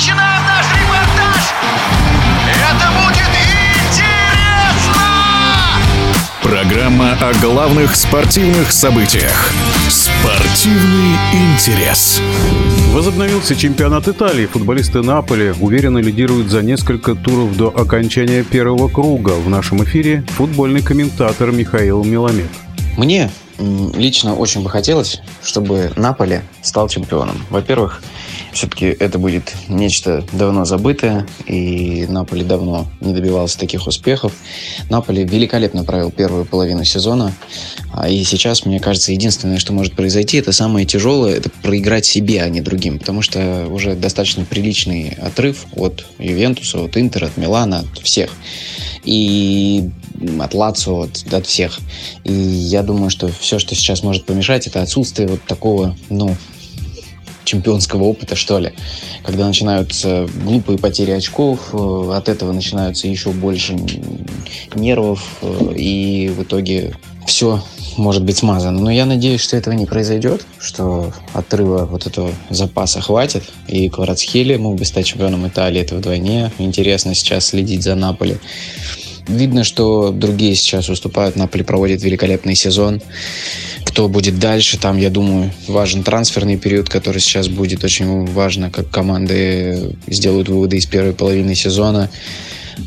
начинаем наш репортаж! Это будет интересно! Программа о главных спортивных событиях. Спортивный интерес. Возобновился чемпионат Италии. Футболисты Наполи уверенно лидируют за несколько туров до окончания первого круга. В нашем эфире футбольный комментатор Михаил Меламед. Мне лично очень бы хотелось, чтобы Наполе стал чемпионом. Во-первых, все-таки это будет нечто давно забытое, и Наполе давно не добивался таких успехов. Наполе великолепно провел первую половину сезона, а и сейчас, мне кажется, единственное, что может произойти, это самое тяжелое, это проиграть себе, а не другим, потому что уже достаточно приличный отрыв от Ювентуса, от Интера, от Милана, от всех. И от Лацо, от, от всех. И я думаю, что все, что сейчас может помешать, это отсутствие вот такого, ну, чемпионского опыта, что ли. Когда начинаются глупые потери очков, э, от этого начинаются еще больше нервов, э, и в итоге все может быть смазано. Но я надеюсь, что этого не произойдет, что отрыва вот этого запаса хватит, и Кварацхели мог бы стать чемпионом Италии, это вдвойне. Интересно сейчас следить за Наполи. Видно, что другие сейчас выступают. Наполи проводит великолепный сезон. Кто будет дальше, там, я думаю, важен трансферный период, который сейчас будет очень важно, как команды сделают выводы из первой половины сезона.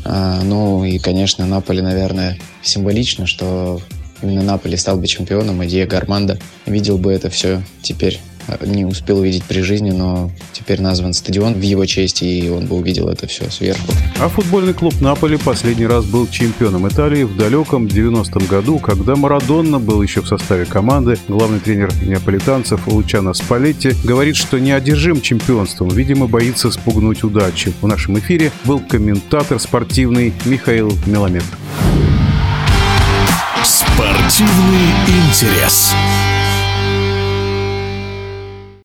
А, ну и, конечно, Наполи, наверное, символично, что именно Наполи стал бы чемпионом, а Диего Армандо видел бы это все теперь не успел увидеть при жизни, но теперь назван стадион в его честь, и он бы увидел это все сверху. А футбольный клуб Наполи последний раз был чемпионом Италии в далеком 90-м году, когда Марадонна был еще в составе команды. Главный тренер неаполитанцев Лучано Спалетти говорит, что не одержим чемпионством, видимо, боится спугнуть удачи. В нашем эфире был комментатор спортивный Михаил Меламед. Спортивный интерес.